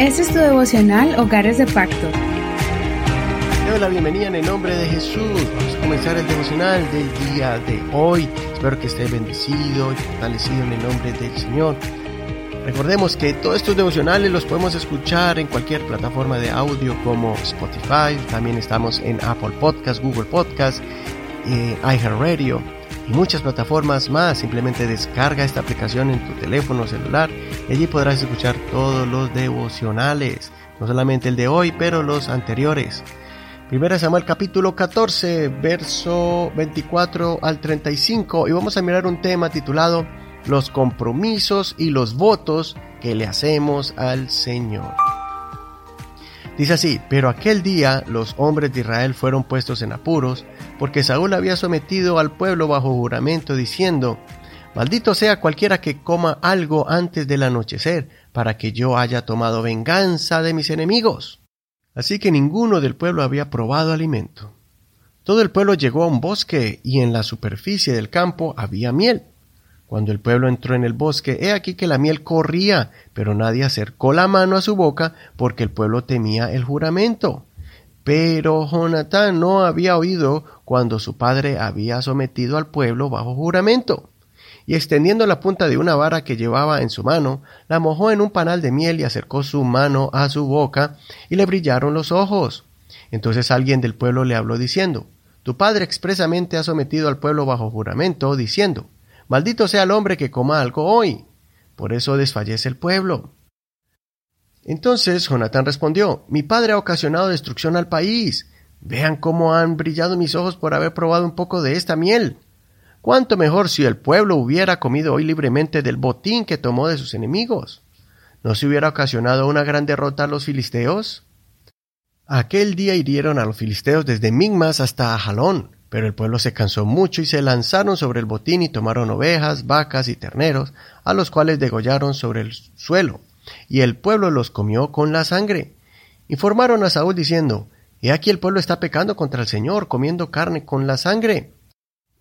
Este es tu devocional Hogares de Pacto. Te doy la bienvenida en el nombre de Jesús. Vamos a comenzar el devocional del día de hoy. Espero que esté bendecido y fortalecido en el nombre del Señor. Recordemos que todos estos devocionales los podemos escuchar en cualquier plataforma de audio como Spotify. También estamos en Apple Podcast, Google Podcast, eh, iHeartRadio y muchas plataformas más. Simplemente descarga esta aplicación en tu teléfono celular allí podrás escuchar todos los devocionales, no solamente el de hoy, pero los anteriores. Primera Samuel capítulo 14, verso 24 al 35 y vamos a mirar un tema titulado Los compromisos y los votos que le hacemos al Señor. Dice así, pero aquel día los hombres de Israel fueron puestos en apuros, porque Saúl había sometido al pueblo bajo juramento, diciendo, Maldito sea cualquiera que coma algo antes del anochecer, para que yo haya tomado venganza de mis enemigos. Así que ninguno del pueblo había probado alimento. Todo el pueblo llegó a un bosque, y en la superficie del campo había miel. Cuando el pueblo entró en el bosque, he aquí que la miel corría, pero nadie acercó la mano a su boca, porque el pueblo temía el juramento. Pero Jonatán no había oído cuando su padre había sometido al pueblo bajo juramento. Y extendiendo la punta de una vara que llevaba en su mano, la mojó en un panal de miel y acercó su mano a su boca, y le brillaron los ojos. Entonces alguien del pueblo le habló diciendo, Tu padre expresamente ha sometido al pueblo bajo juramento, diciendo, Maldito sea el hombre que coma algo hoy. Por eso desfallece el pueblo. Entonces Jonatán respondió, Mi padre ha ocasionado destrucción al país. Vean cómo han brillado mis ojos por haber probado un poco de esta miel. Cuánto mejor si el pueblo hubiera comido hoy libremente del botín que tomó de sus enemigos. ¿No se hubiera ocasionado una gran derrota a los filisteos? Aquel día hirieron a los filisteos desde Migmas hasta Ajalón, pero el pueblo se cansó mucho y se lanzaron sobre el botín y tomaron ovejas, vacas y terneros, a los cuales degollaron sobre el suelo, y el pueblo los comió con la sangre. Informaron a Saúl diciendo, He aquí el pueblo está pecando contra el Señor, comiendo carne con la sangre.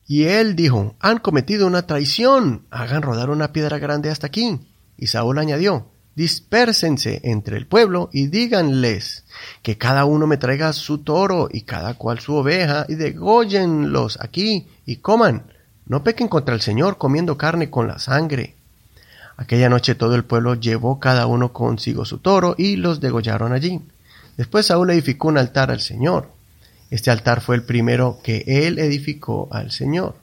Y él dijo, Han cometido una traición, hagan rodar una piedra grande hasta aquí. Y Saúl añadió, Dispérsense entre el pueblo y díganles que cada uno me traiga su toro y cada cual su oveja y dególlenlos aquí y coman. No pequen contra el Señor comiendo carne con la sangre. Aquella noche todo el pueblo llevó cada uno consigo su toro y los degollaron allí. Después Saúl edificó un altar al Señor. Este altar fue el primero que él edificó al Señor.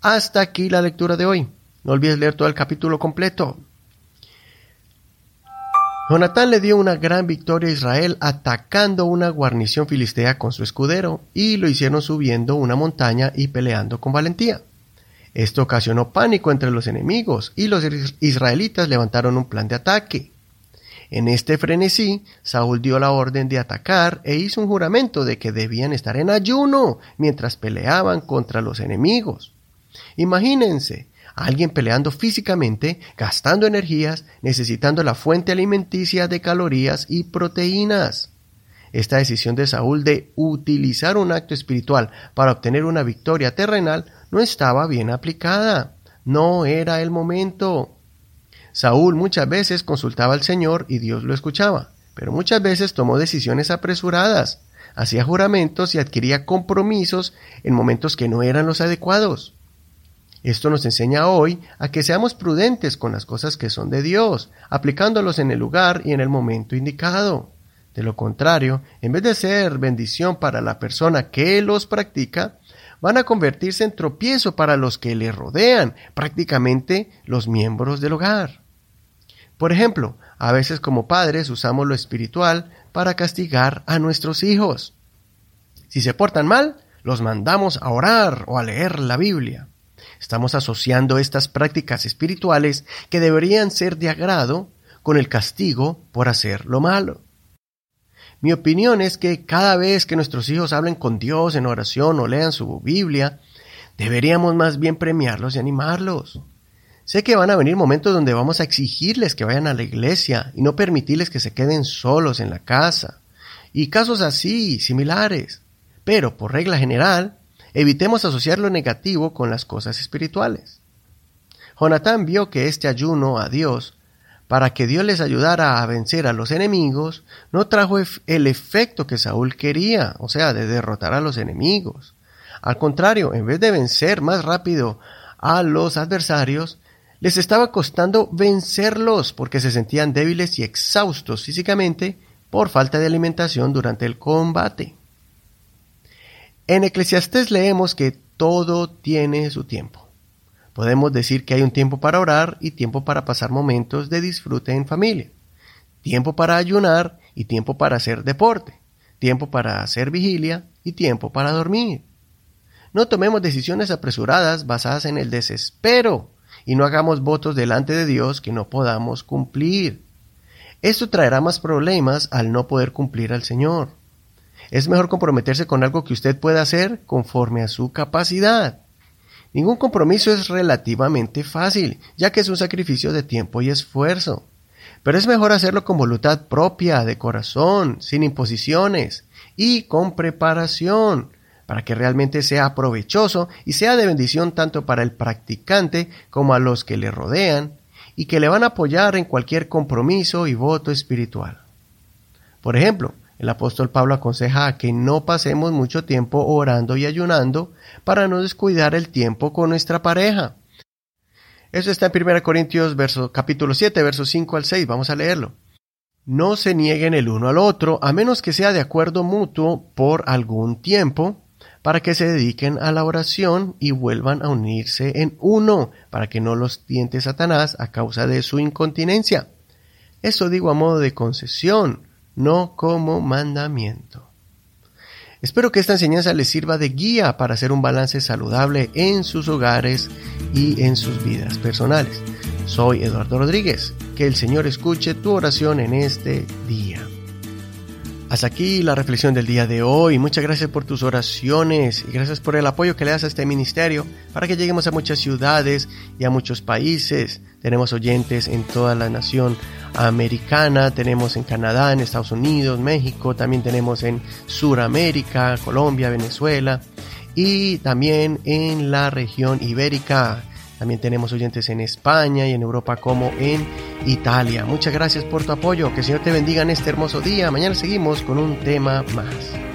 Hasta aquí la lectura de hoy. No olvides leer todo el capítulo completo. Jonatán le dio una gran victoria a Israel atacando una guarnición filistea con su escudero y lo hicieron subiendo una montaña y peleando con valentía. Esto ocasionó pánico entre los enemigos y los israelitas levantaron un plan de ataque. En este frenesí, Saúl dio la orden de atacar e hizo un juramento de que debían estar en ayuno mientras peleaban contra los enemigos. Imagínense, alguien peleando físicamente, gastando energías, necesitando la fuente alimenticia de calorías y proteínas. Esta decisión de Saúl de utilizar un acto espiritual para obtener una victoria terrenal no estaba bien aplicada. No era el momento. Saúl muchas veces consultaba al Señor y Dios lo escuchaba, pero muchas veces tomó decisiones apresuradas, hacía juramentos y adquiría compromisos en momentos que no eran los adecuados. Esto nos enseña hoy a que seamos prudentes con las cosas que son de Dios, aplicándolos en el lugar y en el momento indicado. De lo contrario, en vez de ser bendición para la persona que los practica, van a convertirse en tropiezo para los que le rodean, prácticamente los miembros del hogar. Por ejemplo, a veces como padres usamos lo espiritual para castigar a nuestros hijos. Si se portan mal, los mandamos a orar o a leer la Biblia. Estamos asociando estas prácticas espirituales que deberían ser de agrado con el castigo por hacer lo malo. Mi opinión es que cada vez que nuestros hijos hablen con Dios en oración o lean su Biblia, deberíamos más bien premiarlos y animarlos. Sé que van a venir momentos donde vamos a exigirles que vayan a la iglesia y no permitirles que se queden solos en la casa, y casos así, similares. Pero, por regla general, Evitemos asociar lo negativo con las cosas espirituales. Jonatán vio que este ayuno a Dios para que Dios les ayudara a vencer a los enemigos, no trajo el efecto que Saúl quería, o sea, de derrotar a los enemigos. Al contrario, en vez de vencer más rápido a los adversarios, les estaba costando vencerlos porque se sentían débiles y exhaustos físicamente por falta de alimentación durante el combate. En Eclesiastés leemos que todo tiene su tiempo. Podemos decir que hay un tiempo para orar y tiempo para pasar momentos de disfrute en familia, tiempo para ayunar y tiempo para hacer deporte, tiempo para hacer vigilia y tiempo para dormir. No tomemos decisiones apresuradas basadas en el desespero y no hagamos votos delante de Dios que no podamos cumplir. Esto traerá más problemas al no poder cumplir al Señor. Es mejor comprometerse con algo que usted pueda hacer conforme a su capacidad. Ningún compromiso es relativamente fácil, ya que es un sacrificio de tiempo y esfuerzo. Pero es mejor hacerlo con voluntad propia, de corazón, sin imposiciones y con preparación, para que realmente sea provechoso y sea de bendición tanto para el practicante como a los que le rodean y que le van a apoyar en cualquier compromiso y voto espiritual. Por ejemplo, el apóstol Pablo aconseja que no pasemos mucho tiempo orando y ayunando para no descuidar el tiempo con nuestra pareja. Eso está en 1 Corintios capítulo 7, versos 5 al 6. Vamos a leerlo. No se nieguen el uno al otro, a menos que sea de acuerdo mutuo por algún tiempo, para que se dediquen a la oración y vuelvan a unirse en uno, para que no los tiente Satanás a causa de su incontinencia. Eso digo a modo de concesión, no como mandamiento. Espero que esta enseñanza les sirva de guía para hacer un balance saludable en sus hogares y en sus vidas personales. Soy Eduardo Rodríguez. Que el Señor escuche tu oración en este día. Hasta aquí la reflexión del día de hoy. Muchas gracias por tus oraciones y gracias por el apoyo que le das a este ministerio para que lleguemos a muchas ciudades y a muchos países. Tenemos oyentes en toda la nación americana, tenemos en Canadá, en Estados Unidos, México, también tenemos en Suramérica, Colombia, Venezuela y también en la región ibérica. También tenemos oyentes en España y en Europa como en Italia. Muchas gracias por tu apoyo. Que el Señor te bendiga en este hermoso día. Mañana seguimos con un tema más.